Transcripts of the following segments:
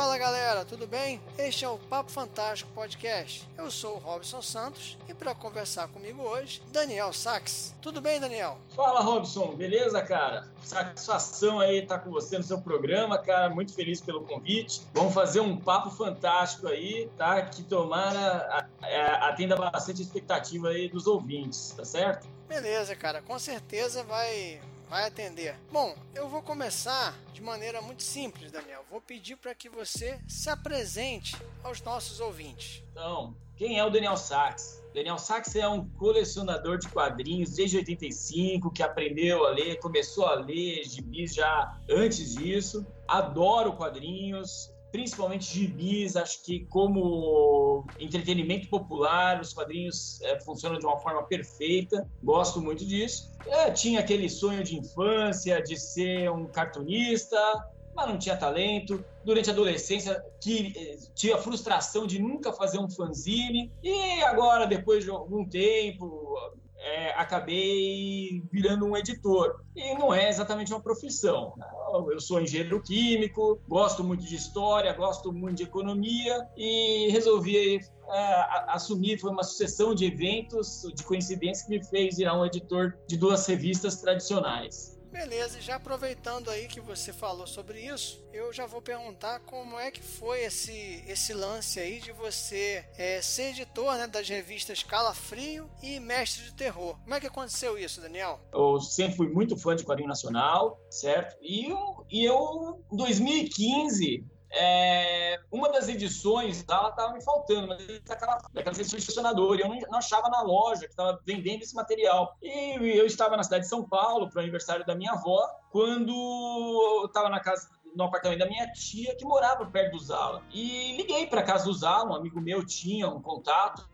Fala galera, tudo bem? Este é o Papo Fantástico Podcast. Eu sou o Robson Santos e para conversar comigo hoje, Daniel Sachs. Tudo bem, Daniel? Fala, Robson, beleza, cara? Satisfação aí estar com você no seu programa, cara. Muito feliz pelo convite. Vamos fazer um papo fantástico aí, tá? Que tomara atenda bastante expectativa aí dos ouvintes, tá certo? Beleza, cara. Com certeza vai vai atender. Bom, eu vou começar de maneira muito simples, Daniel. Vou pedir para que você se apresente aos nossos ouvintes. Então, quem é o Daniel Sachs? Daniel Sachs é um colecionador de quadrinhos desde 85, que aprendeu a ler, começou a ler gibis já antes disso. Adoro quadrinhos, principalmente gibis, acho que como entretenimento popular, os quadrinhos é, funcionam de uma forma perfeita, gosto muito disso. É, tinha aquele sonho de infância de ser um cartunista, mas não tinha talento. Durante a adolescência, que, eh, tinha a frustração de nunca fazer um fanzine. E agora, depois de algum tempo, é, acabei virando um editor. E não é exatamente uma profissão. Eu sou engenheiro químico, gosto muito de história, gosto muito de economia e resolvi é, assumir. Foi uma sucessão de eventos, de coincidência que me fez virar um editor de duas revistas tradicionais. Beleza, e já aproveitando aí que você falou sobre isso, eu já vou perguntar como é que foi esse, esse lance aí de você é, ser editor né, das revistas Calafrio e Mestre de Terror. Como é que aconteceu isso, Daniel? Eu sempre fui muito fã de quadrinho nacional, certo? E eu, e eu em 2015, é, uma das edições ela estava me faltando, mas daquela, daquela edições de e eu não, não, achava na loja que estava vendendo esse material. E eu estava na cidade de São Paulo para o aniversário da minha avó, quando eu estava na casa no apartamento da minha tia que morava perto do Zala. E liguei para casa do Zala, um amigo meu tinha um contato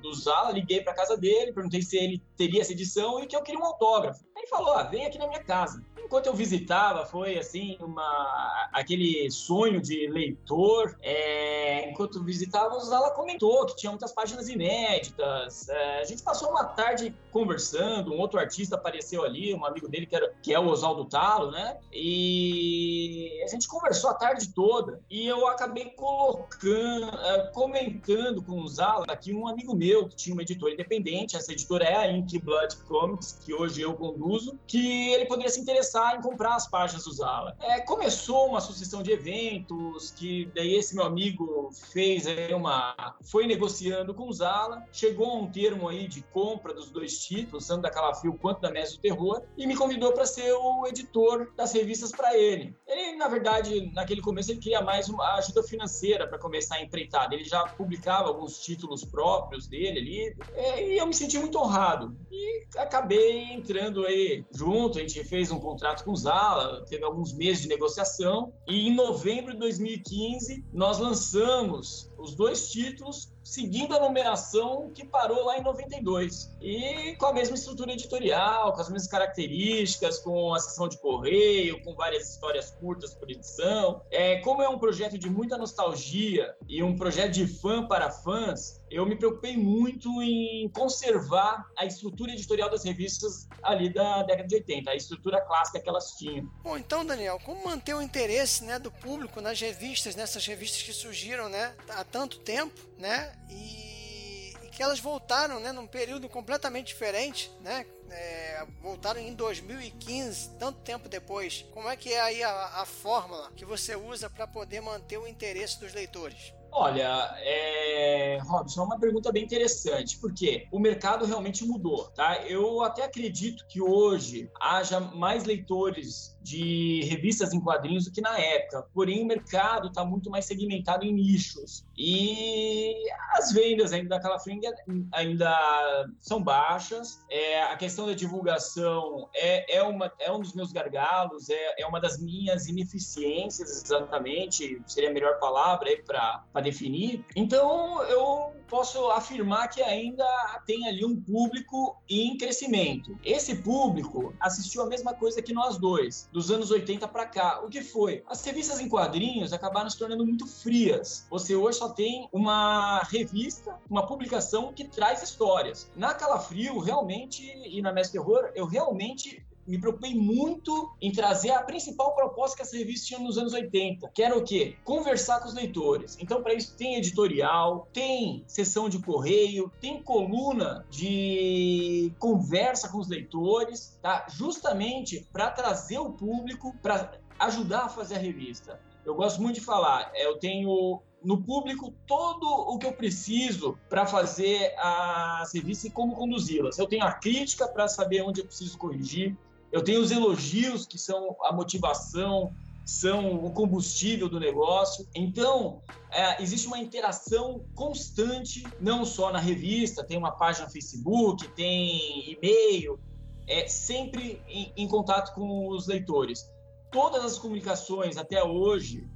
do Zala, liguei para casa dele, perguntei se ele teria essa edição e que eu queria um autógrafo. Ele falou: ah, vem aqui na minha casa. Enquanto eu visitava, foi assim, uma, aquele sonho de leitor. É, enquanto o Zala comentou que tinha muitas páginas inéditas. É, a gente passou uma tarde conversando, um outro artista apareceu ali, um amigo dele que, era, que é o Oswaldo Talo, né? E a gente conversou a tarde toda e eu acabei colocando, eh, comentando com o Zala que um amigo meu que tinha uma editora independente, essa editora é a Ink Blood Comics, que hoje eu conduzo, que ele poderia se interessar em comprar as páginas do Zala. É, começou uma sucessão de eventos que daí esse meu amigo fez aí uma foi negociando com o Zala, chegou a um termo aí de compra dos dois títulos, tanto da Calafrio quanto da Mestre do Terror, e me convidou para ser o editor das revistas para ele. Ele na verdade, naquele começo, ele queria mais uma ajuda financeira para começar a empreitada. Ele já publicava alguns títulos próprios dele ali, é, e eu me senti muito honrado. E acabei entrando aí junto, a gente fez um contrato com o Zala, teve alguns meses de negociação, e em novembro de 2015 nós lançamos os dois títulos seguindo a numeração que parou lá em 92. E com a mesma estrutura editorial, com as mesmas características, com a sessão de correio, com várias histórias curtas por edição. É, como é um projeto de muita nostalgia e um projeto de fã para fãs, eu me preocupei muito em conservar a estrutura editorial das revistas ali da década de 80, a estrutura clássica que elas tinham. Bom, então, Daniel, como manter o interesse né, do público nas revistas, nessas revistas que surgiram né, tanto tempo, né? E, e que elas voltaram né, num período completamente diferente, né? É, voltaram em 2015, tanto tempo depois. Como é que é aí a, a fórmula que você usa para poder manter o interesse dos leitores? Olha, é... Robson, é uma pergunta bem interessante, porque o mercado realmente mudou, tá? Eu até acredito que hoje haja mais leitores de revistas em quadrinhos do que na época, porém o mercado está muito mais segmentado em nichos e as vendas ainda daquela frente ainda são baixas. É, a questão da divulgação é, é, uma, é um dos meus gargalos, é, é uma das minhas ineficiências, exatamente, seria a melhor palavra para definir. Então, eu posso afirmar que ainda tem ali um público em crescimento. Esse público assistiu a mesma coisa que nós dois, dos anos 80 para cá. O que foi? As revistas em quadrinhos acabaram se tornando muito frias. Você hoje só tem uma revista, uma publicação que traz histórias. Na Calafrio, realmente, e na Mestre Terror, eu realmente me preocupei muito em trazer a principal proposta que essa revista tinha nos anos 80, que era o quê? Conversar com os leitores. Então, para isso, tem editorial, tem sessão de correio, tem coluna de conversa com os leitores, tá? Justamente para trazer o público, para ajudar a fazer a revista. Eu gosto muito de falar, eu tenho no público todo o que eu preciso para fazer as revistas e como conduzi-las. Eu tenho a crítica para saber onde eu preciso corrigir, eu tenho os elogios, que são a motivação, são o combustível do negócio. Então, é, existe uma interação constante, não só na revista, tem uma página no Facebook, tem e-mail, é sempre em, em contato com os leitores. Todas as comunicações até hoje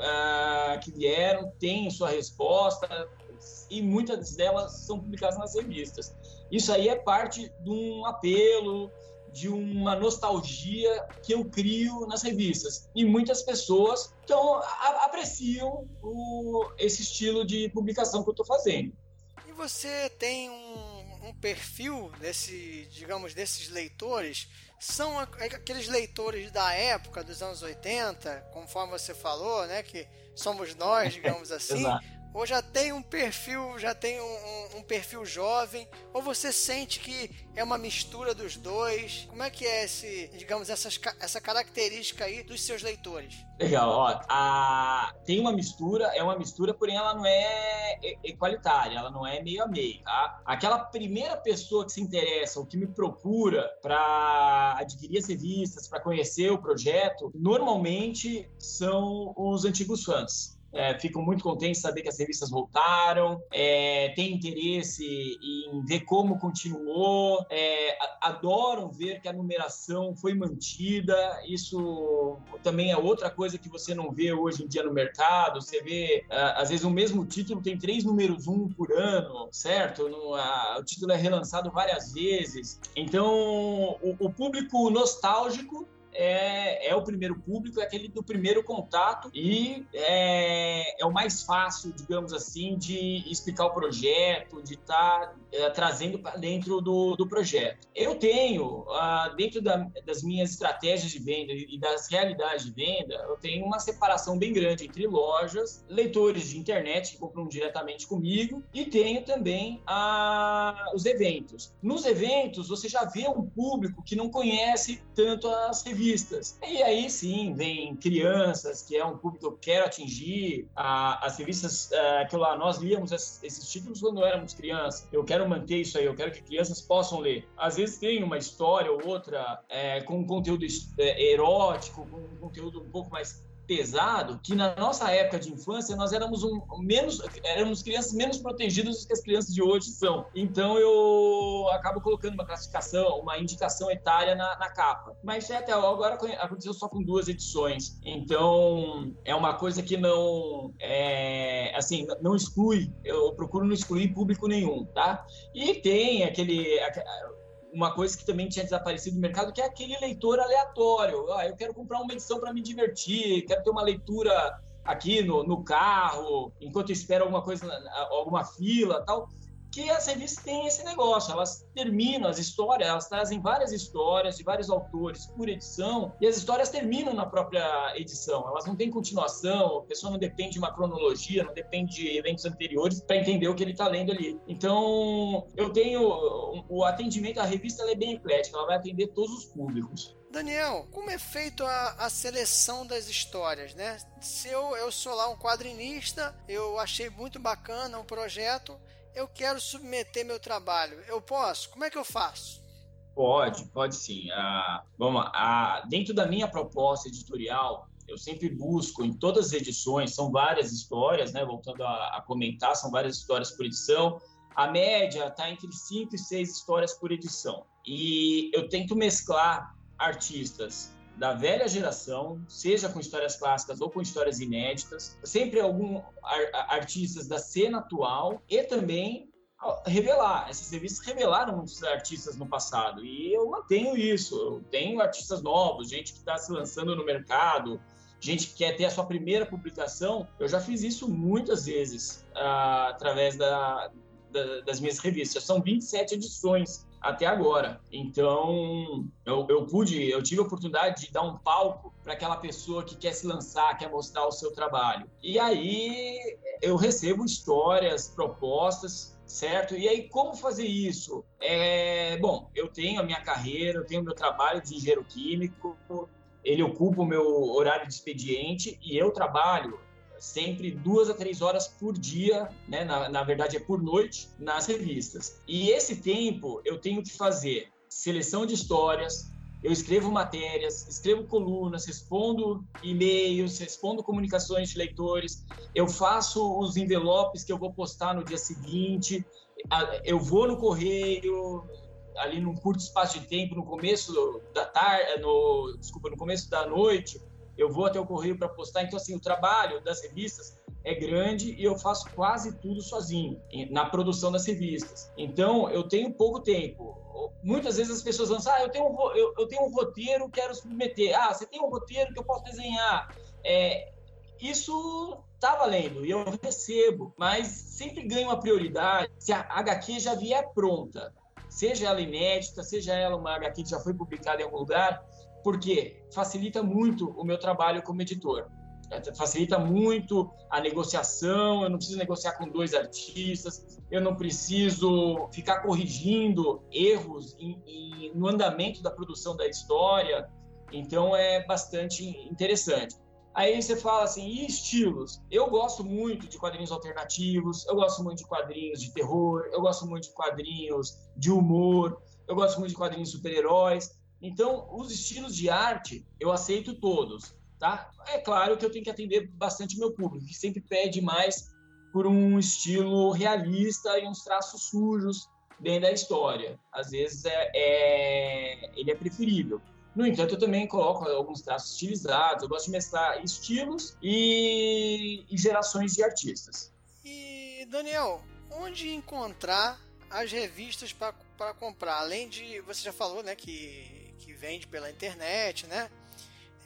uh, que vieram têm sua resposta e muitas delas são publicadas nas revistas. Isso aí é parte de um apelo, de uma nostalgia que eu crio nas revistas. E muitas pessoas então, a, apreciam o, esse estilo de publicação que eu estou fazendo. E você tem um, um perfil desse, digamos, desses leitores são aqueles leitores da época, dos anos 80, conforme você falou, né? Que somos nós, digamos assim. Ou já tem um perfil, já tem um, um, um, perfil jovem, ou você sente que é uma mistura dos dois? Como é que é esse, digamos, essas, essa característica aí dos seus leitores? Legal, ó, a, tem uma mistura, é uma mistura, porém ela não é equalitária, ela não é meio a meio, tá? Aquela primeira pessoa que se interessa, ou que me procura para adquirir as revistas, para conhecer o projeto, normalmente são os antigos fãs é, muito contentes de saber que as revistas voltaram, é, interesse em ver como continuou, é, adoram ver que a numeração foi mantida. Isso também é outra coisa que você não vê hoje em dia no mercado. Você vê, às vezes, o mesmo título tem três números um por ano, certo? No, a, o título é relançado várias vezes. Então, o, o público nostálgico é, é o primeiro público, é aquele do primeiro contato e é, é o mais fácil, digamos assim, de explicar o projeto, de estar tá, é, trazendo para dentro do, do projeto. Eu tenho, ah, dentro da, das minhas estratégias de venda e das realidades de venda, eu tenho uma separação bem grande entre lojas, leitores de internet que compram diretamente comigo e tenho também ah, os eventos. Nos eventos, você já vê um público que não conhece tanto as revistas revistas. E aí sim, vem crianças, que é um público que eu quero atingir, a, as revistas, é, que lá, nós líamos esses títulos quando éramos crianças. Eu quero manter isso aí, eu quero que crianças possam ler. Às vezes tem uma história ou outra é, com um conteúdo é, erótico, com um conteúdo um pouco mais pesado que na nossa época de infância nós éramos um menos éramos crianças menos protegidas do que as crianças de hoje são. Então eu acabo colocando uma classificação, uma indicação etária na, na capa. Mas até agora aconteceu só com duas edições. Então é uma coisa que não é, assim não exclui. Eu procuro não excluir público nenhum, tá? E tem aquele uma coisa que também tinha desaparecido do mercado, que é aquele leitor aleatório. Ah, eu quero comprar uma edição para me divertir, quero ter uma leitura aqui no, no carro, enquanto espero alguma coisa, alguma fila tal que as revistas têm esse negócio, elas terminam as histórias, elas trazem várias histórias de vários autores por edição, e as histórias terminam na própria edição, elas não têm continuação, a pessoa não depende de uma cronologia, não depende de eventos anteriores para entender o que ele está lendo ali. Então, eu tenho o atendimento, a revista é bem eclética, ela vai atender todos os públicos. Daniel, como é feito a, a, seleção das histórias, né? Se eu, eu sou lá um quadrinista, eu achei muito bacana o projeto, eu quero submeter meu trabalho. Eu posso? Como é que eu faço? Pode, pode sim. Ah, vamos. Ah, dentro da minha proposta editorial, eu sempre busco em todas as edições, são várias histórias, né? Voltando a, a comentar, são várias histórias por edição. A média está entre cinco e seis histórias por edição. E eu tento mesclar artistas da velha geração, seja com histórias clássicas ou com histórias inéditas, sempre algum artistas da cena atual e também revelar. Essas revistas revelaram muitos artistas no passado e eu mantenho isso. Eu tenho artistas novos, gente que está se lançando no mercado, gente que quer ter a sua primeira publicação. Eu já fiz isso muitas vezes uh, através da, da, das minhas revistas. São 27 edições até agora. Então, eu, eu pude, eu tive a oportunidade de dar um palco para aquela pessoa que quer se lançar, quer mostrar o seu trabalho. E aí eu recebo histórias, propostas, certo? E aí, como fazer isso? É, bom, eu tenho a minha carreira, eu tenho meu trabalho de engenheiro químico, ele ocupa o meu horário de expediente e eu trabalho sempre duas a três horas por dia, né? Na, na verdade é por noite, nas revistas. E esse tempo eu tenho que fazer seleção de histórias, eu escrevo matérias, escrevo colunas, respondo e-mails, respondo comunicações de leitores, eu faço os envelopes que eu vou postar no dia seguinte, eu vou no correio ali num curto espaço de tempo, no começo da tarde, no, desculpa, no começo da noite, eu vou até o correio para postar. Então assim, o trabalho das revistas é grande e eu faço quase tudo sozinho na produção das revistas. Então eu tenho pouco tempo muitas vezes as pessoas vão ah, eu tenho um, eu, eu tenho um roteiro, quero submeter. Ah, você tem um roteiro que eu posso desenhar. É, isso tá valendo e eu recebo, mas sempre ganho uma prioridade se a HQ já vier pronta, seja ela inédita, seja ela uma HQ que já foi publicada em algum lugar, porque facilita muito o meu trabalho como editor. Facilita muito a negociação, eu não preciso negociar com dois artistas, eu não preciso ficar corrigindo erros em, em, no andamento da produção da história, então é bastante interessante. Aí você fala assim, e estilos? Eu gosto muito de quadrinhos alternativos, eu gosto muito de quadrinhos de terror, eu gosto muito de quadrinhos de humor, eu gosto muito de quadrinhos de super-heróis. Então, os estilos de arte, eu aceito todos. Tá? É claro que eu tenho que atender bastante meu público, que sempre pede mais por um estilo realista e uns traços sujos dentro da história. Às vezes é, é, ele é preferível. No entanto, eu também coloco alguns traços estilizados. Eu gosto de mesclar estilos e, e gerações de artistas. E Daniel, onde encontrar as revistas para comprar? Além de você já falou, né, que que vende pela internet, né?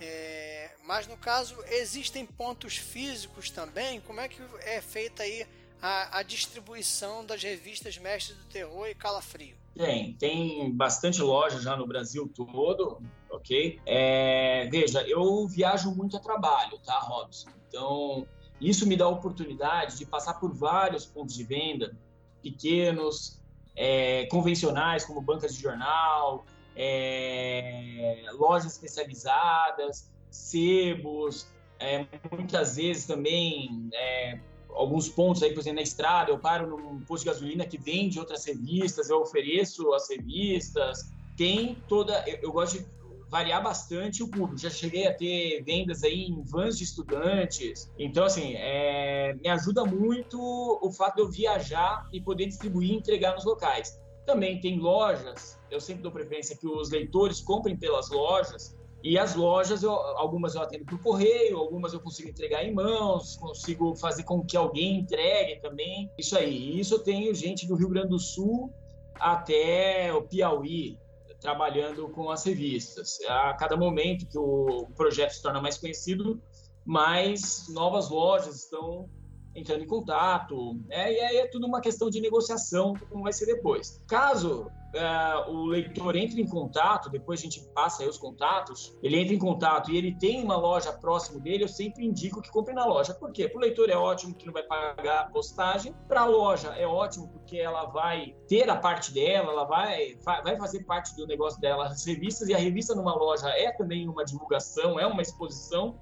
É, mas no caso, existem pontos físicos também? Como é que é feita aí a, a distribuição das revistas Mestres do Terror e Calafrio? Tem, tem bastante loja já no Brasil todo, ok? É, veja, eu viajo muito a trabalho, tá, Robson? Então, isso me dá a oportunidade de passar por vários pontos de venda, pequenos, é, convencionais, como bancas de jornal, é, lojas especializadas, sebos, é, muitas vezes também é, alguns pontos aí, por exemplo, na estrada, eu paro num posto de gasolina que vende outras revistas, eu ofereço as revistas, tem toda, eu, eu gosto de variar bastante o público. Já cheguei a ter vendas aí em vans de estudantes. Então, assim, é, me ajuda muito o fato de eu viajar e poder distribuir e entregar nos locais. Também tem lojas, eu sempre dou preferência que os leitores comprem pelas lojas, e as lojas, eu, algumas eu atendo por correio, algumas eu consigo entregar em mãos, consigo fazer com que alguém entregue também. Isso aí. Isso eu tenho gente do Rio Grande do Sul até o Piauí trabalhando com as revistas. A cada momento que o projeto se torna mais conhecido, mais novas lojas estão entrando em contato, né? e aí é tudo uma questão de negociação, como vai ser depois. Caso uh, o leitor entre em contato, depois a gente passa aí os contatos, ele entra em contato e ele tem uma loja próximo dele, eu sempre indico que compre na loja. Por quê? Para o leitor é ótimo que não vai pagar postagem, para a loja é ótimo porque ela vai ter a parte dela, ela vai, vai fazer parte do negócio dela, as revistas, e a revista numa loja é também uma divulgação, é uma exposição,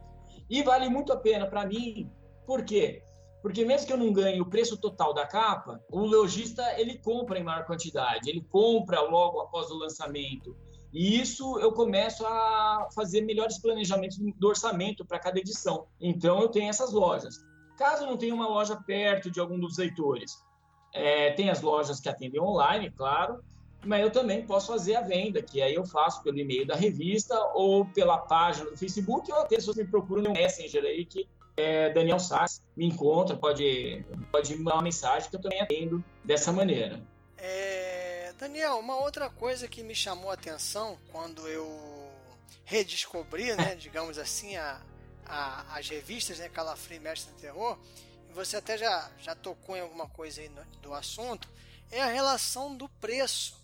e vale muito a pena para mim, por quê? Porque mesmo que eu não ganhe o preço total da capa, o lojista ele compra em maior quantidade, ele compra logo após o lançamento. E isso eu começo a fazer melhores planejamentos do orçamento para cada edição. Então eu tenho essas lojas. Caso não tenha uma loja perto de algum dos leitores, é, tem as lojas que atendem online, claro, mas eu também posso fazer a venda, que aí eu faço pelo e-mail da revista ou pela página do Facebook, ou até se você me procura no Messenger aí, que é, Daniel Sá me encontra, pode, pode me mandar uma mensagem que eu também atendo dessa maneira. É, Daniel, uma outra coisa que me chamou a atenção quando eu redescobri, né, digamos assim, a, a, as revistas, né, Calafrio Mestre do Terror, e você até já, já tocou em alguma coisa aí no, do assunto, é a relação do preço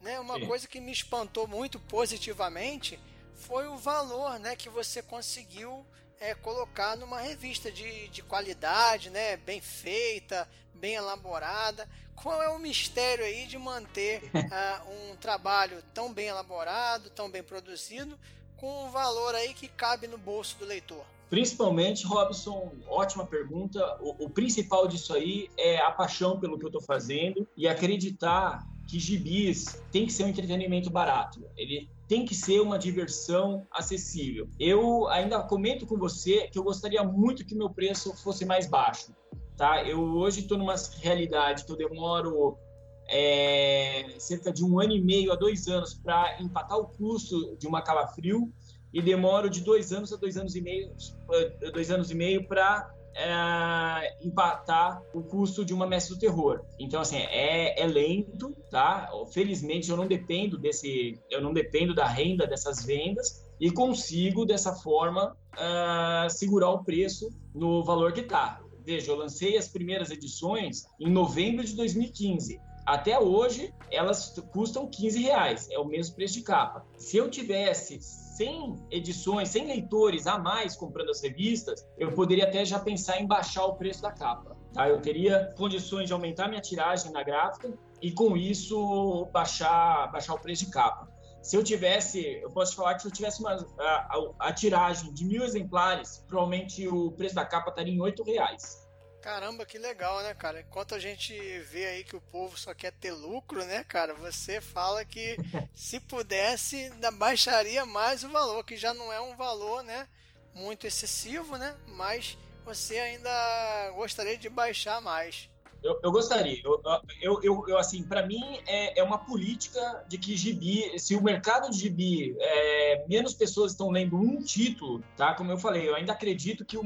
né? Uma Sim. coisa que me espantou muito positivamente foi o valor, né, que você conseguiu é, colocar numa revista de, de qualidade, né, bem feita, bem elaborada. Qual é o mistério aí de manter uh, um trabalho tão bem elaborado, tão bem produzido, com um valor aí que cabe no bolso do leitor? Principalmente, Robson, ótima pergunta. O, o principal disso aí é a paixão pelo que eu estou fazendo e acreditar que gibis tem que ser um entretenimento barato. Ele tem que ser uma diversão acessível. Eu ainda comento com você que eu gostaria muito que meu preço fosse mais baixo. Tá? Eu hoje estou numa realidade que eu demoro é, cerca de um ano e meio a dois anos para empatar o custo de uma calafrio e demoro de dois anos a dois anos e meio, dois anos e meio para é, empatar o custo de uma mestre do terror. Então, assim, é, é, lento, tá? Felizmente, eu não dependo desse, eu não dependo da renda dessas vendas e consigo, dessa forma, uh, segurar o preço no valor que está. Veja, eu lancei as primeiras edições em novembro de 2015. Até hoje, elas custam 15 reais, é o mesmo preço de capa. Se eu tivesse 100 edições, 100 leitores a mais comprando as revistas, eu poderia até já pensar em baixar o preço da capa. Tá? Eu teria condições de aumentar minha tiragem na gráfica e, com isso, baixar, baixar o preço de capa. Se eu tivesse, eu posso falar que se eu tivesse uma, a, a, a tiragem de mil exemplares, provavelmente o preço da capa estaria em oito reais. Caramba, que legal, né, cara? Enquanto a gente vê aí que o povo só quer ter lucro, né, cara? Você fala que se pudesse, ainda baixaria mais o valor, que já não é um valor, né, muito excessivo, né? Mas você ainda gostaria de baixar mais. Eu, eu gostaria. Eu, eu, eu, eu assim, para mim é, é uma política de que gibi, se o mercado de gibi é, menos pessoas estão lendo um título, tá? Como eu falei, eu ainda acredito que o,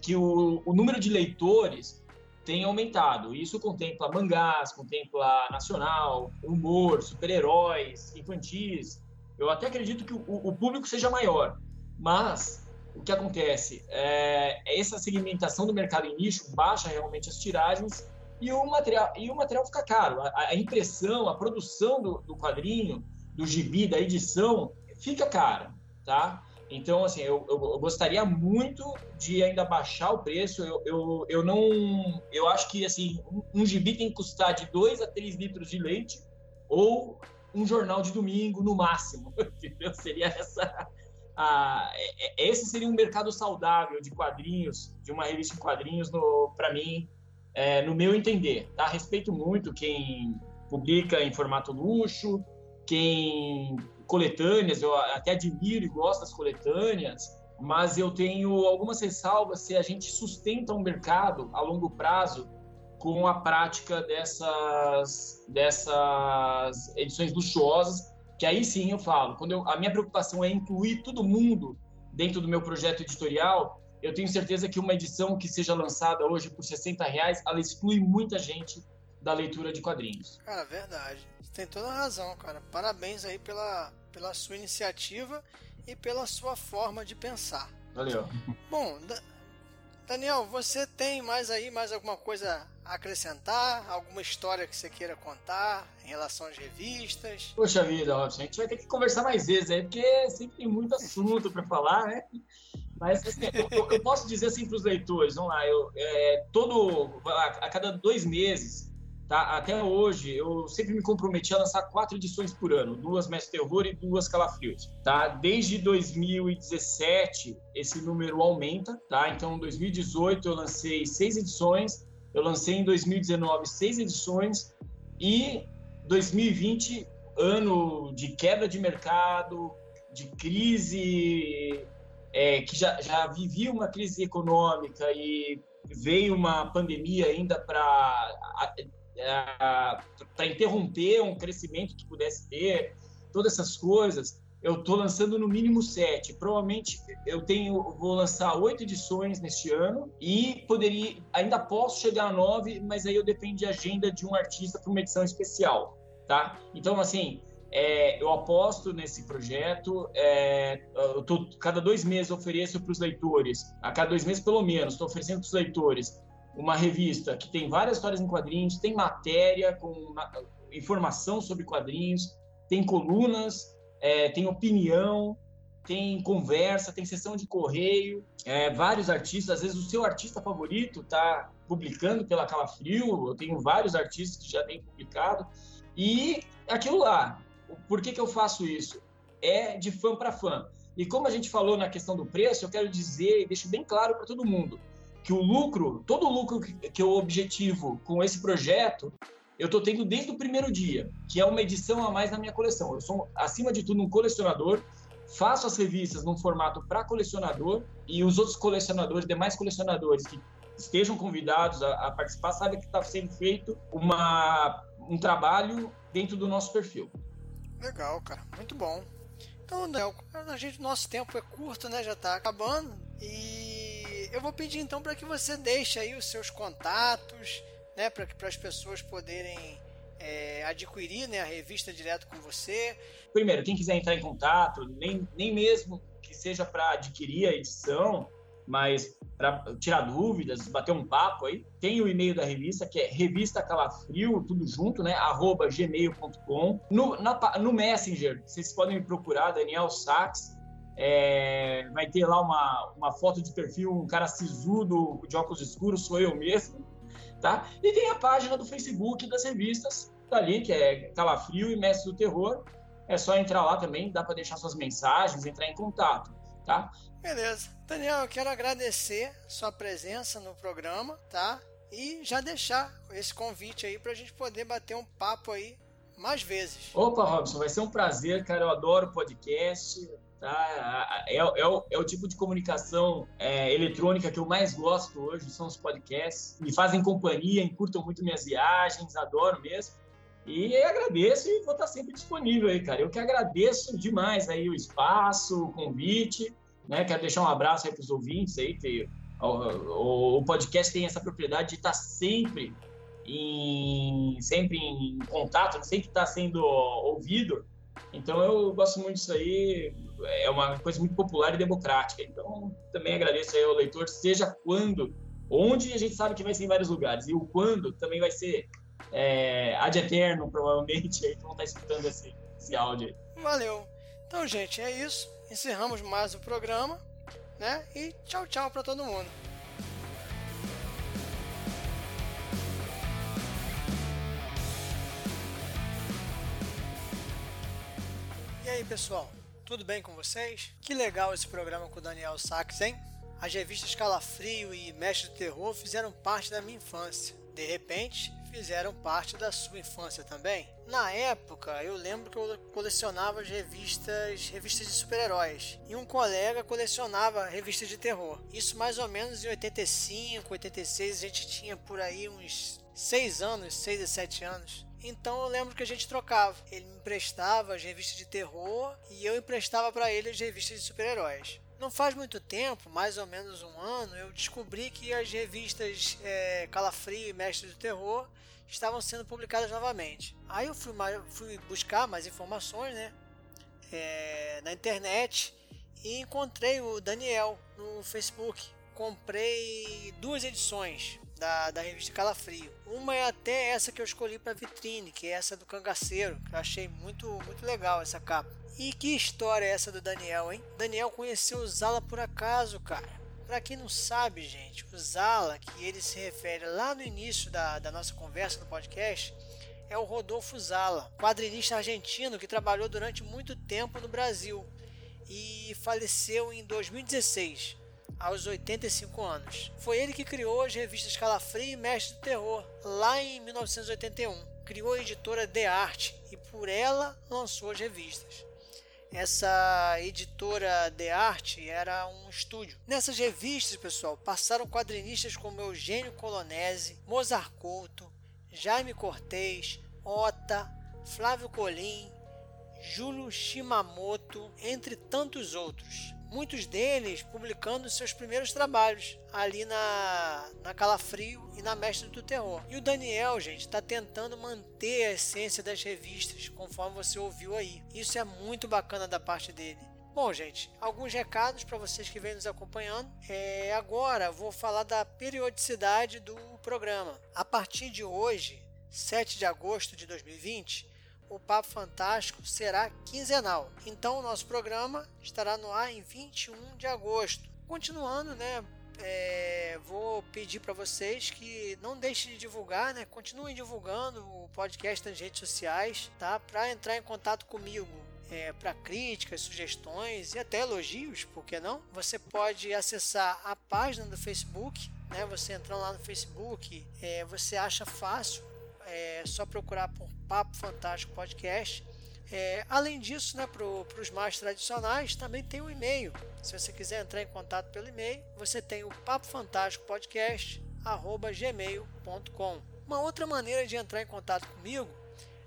que o, o número de leitores tem aumentado. Isso contempla mangás, contempla nacional, humor, super-heróis, infantis. Eu até acredito que o, o, público seja maior, mas o que acontece é essa segmentação do mercado em nicho baixa realmente as tiragens e o material, e o material fica caro. A, a impressão, a produção do, do, quadrinho, do gibi, da edição, fica cara, tá? Então, assim, eu, eu, eu, gostaria muito de ainda baixar o preço. Eu, eu, eu não... Eu acho que, assim, um, um gibi tem que custar de 2 a 3 litros de leite ou um jornal de domingo, no máximo. Entendeu? Seria essa... A, é, esse seria um mercado saudável de quadrinhos, de uma revista em quadrinhos, para mim, é, no meu entender. Tá? Respeito muito quem publica em formato luxo, quem coletâneas, eu até admiro e gosto das coletâneas, mas eu tenho algumas ressalvas se a gente sustenta um mercado a longo prazo com a prática dessas, dessas edições luxuosas, que aí sim eu falo, quando eu, a minha preocupação é incluir todo mundo dentro do meu projeto editorial, eu tenho certeza que uma edição que seja lançada hoje por 60 reais, ela exclui muita gente da leitura de quadrinhos. Cara, verdade. Você tem toda a razão, cara. Parabéns aí pela, pela sua iniciativa e pela sua forma de pensar. Valeu. Bom, da Daniel, você tem mais aí mais alguma coisa a acrescentar? Alguma história que você queira contar em relação às revistas? Poxa vida, Robson, a gente vai ter que conversar mais vezes aí, porque sempre tem muito assunto para falar, né? Mas assim, eu, eu, posso dizer assim para os leitores, vamos lá, eu, é, todo, a, a, cada dois meses, tá, até hoje, eu sempre me comprometi a lançar quatro edições por ano, duas Mestre Terror e duas Calafrios, tá? Desde 2017, esse número aumenta, tá? Então, em 2018 eu lancei seis edições, eu lancei em 2019 seis edições e 2020, ano de quebra de mercado, de crise é, que já, já vivia uma crise econômica e veio uma pandemia ainda para interromper um crescimento que pudesse ter, todas essas coisas, eu estou lançando no mínimo sete. Provavelmente eu tenho, vou lançar oito edições neste ano e poderia, ainda posso chegar a nove, mas aí eu dependo de agenda de um artista para uma edição especial, tá? Então assim, é, eu aposto nesse projeto. É, tô, cada dois meses ofereço para os leitores, a cada dois meses pelo menos, estou oferecendo para os leitores uma revista que tem várias histórias em quadrinhos, tem matéria com informação sobre quadrinhos, tem colunas, é, tem opinião, tem conversa, tem sessão de correio, é, vários artistas, às vezes o seu artista favorito está publicando pela Calafrio, eu tenho vários artistas que já têm publicado, e aquilo lá, por que, que eu faço isso? É de fã para fã. E como a gente falou na questão do preço, eu quero dizer e deixo bem claro para todo mundo que o lucro, todo o lucro que eu objetivo com esse projeto, eu estou tendo desde o primeiro dia, que é uma edição a mais na minha coleção. Eu sou, acima de tudo, um colecionador, faço as revistas num formato para colecionador e os outros colecionadores, demais colecionadores que estejam convidados a, a participar, sabem que está sendo feito uma, um trabalho dentro do nosso perfil. Legal, cara. Muito bom. Então, Daniel, a gente, nosso tempo é curto, né? Já está acabando. E eu vou pedir então para que você deixe aí os seus contatos, né? Para que as pessoas poderem é, adquirir né, a revista direto com você. Primeiro, quem quiser entrar em contato, nem, nem mesmo que seja para adquirir a edição, mas para tirar dúvidas, bater um papo aí, tem o e-mail da revista, que é revista Calafrio, tudo junto, né? arroba gmail.com. No, no Messenger, vocês podem me procurar, Daniel Sachs. É, vai ter lá uma, uma foto de perfil, um cara sisudo, de óculos escuros, sou eu mesmo. Tá? E tem a página do Facebook das revistas, tá ali, que é Calafrio e Mestre do Terror. É só entrar lá também, dá para deixar suas mensagens, entrar em contato. Tá? Beleza. Daniel, eu quero agradecer sua presença no programa, tá? E já deixar esse convite aí para a gente poder bater um papo aí mais vezes. Opa, Robson, vai ser um prazer, cara. Eu adoro podcast. Tá? É, é, o, é o tipo de comunicação é, eletrônica que eu mais gosto hoje, são os podcasts. Me fazem companhia, encurtam muito minhas viagens, adoro mesmo. E agradeço e vou estar sempre disponível aí, cara. Eu que agradeço demais aí o espaço, o convite. Né? Quero deixar um abraço aí para os ouvintes aí, que o, o, podcast tem essa propriedade de estar sempre em, sempre em contato, sempre estar sendo ouvido. Então eu gosto muito disso aí, é uma coisa muito popular e democrática. Então também agradeço aí ao leitor, seja quando, onde a gente sabe que vai ser em vários lugares, e o quando também vai ser é, ad eterno, provavelmente, aí que vão estar escutando esse, esse áudio aí. Valeu! Então, gente, é isso encerramos mais o programa, né? E tchau, tchau para todo mundo. E aí, pessoal? Tudo bem com vocês? Que legal esse programa com o Daniel Sachs, hein? As revistas Calafrio e Mestre do Terror fizeram parte da minha infância. De repente, fizeram parte da sua infância também? Na época, eu lembro que eu colecionava as revistas, revistas de super-heróis, e um colega colecionava revistas de terror. Isso mais ou menos em 85, 86, a gente tinha por aí uns 6 anos, 6 a 7 anos. Então eu lembro que a gente trocava. Ele me emprestava as revistas de terror e eu emprestava para ele as revistas de super-heróis. Não faz muito tempo, mais ou menos um ano, eu descobri que as revistas é, Calafrio e Mestre do Terror estavam sendo publicadas novamente. Aí eu fui, fui buscar mais informações né, é, na internet e encontrei o Daniel no Facebook. Comprei duas edições da, da revista Calafrio. Uma é até essa que eu escolhi para vitrine, que é essa do cangaceiro, que eu achei muito, muito legal essa capa. E que história é essa do Daniel, hein? Daniel conheceu o Zala por acaso, cara. Para quem não sabe, gente, o Zala, que ele se refere lá no início da, da nossa conversa no podcast, é o Rodolfo Zala, quadrinista argentino que trabalhou durante muito tempo no Brasil e faleceu em 2016, aos 85 anos. Foi ele que criou as revistas Calafrio e Mestre do Terror, lá em 1981. Criou a editora The Art e por ela lançou as revistas. Essa editora de arte era um estúdio. Nessas revistas, pessoal, passaram quadrinistas como Eugênio Colonese, Mozart Couto, Jaime Cortez, Ota, Flávio Colim, Júlio Shimamoto, entre tantos outros muitos deles publicando seus primeiros trabalhos ali na, na Calafrio e na Mestre do Terror. E o Daniel, gente, está tentando manter a essência das revistas, conforme você ouviu aí. Isso é muito bacana da parte dele. Bom, gente, alguns recados para vocês que vêm nos acompanhando. É, agora vou falar da periodicidade do programa. A partir de hoje, 7 de agosto de 2020, o Papo Fantástico será quinzenal. Então o nosso programa estará no ar em 21 de agosto. Continuando, né? É, vou pedir para vocês que não deixem de divulgar, né? Continuem divulgando o podcast nas redes sociais, tá? Para entrar em contato comigo, é, para críticas, sugestões e até elogios, por que não? Você pode acessar a página do Facebook, né? Você entrando lá no Facebook, é, você acha fácil, é só procurar por Papo Fantástico Podcast é, além disso, né, para os mais tradicionais, também tem o um e-mail. Se você quiser entrar em contato pelo e-mail, você tem o Papo Fantástico Podcast gmail.com. Uma outra maneira de entrar em contato comigo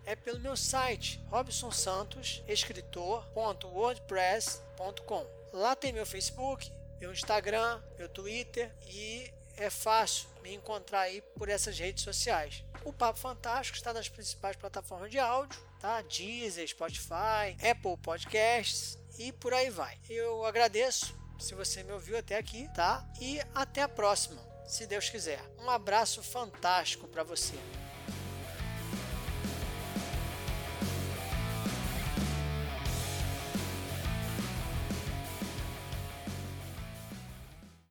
é pelo meu site robsonsantosescritor.wordpress.com. Lá tem meu Facebook, meu Instagram, meu Twitter e é fácil me encontrar aí por essas redes sociais. O Papo Fantástico está nas principais plataformas de áudio, tá? Deezer, Spotify, Apple Podcasts e por aí vai. Eu agradeço se você me ouviu até aqui, tá? E até a próxima, se Deus quiser. Um abraço fantástico para você.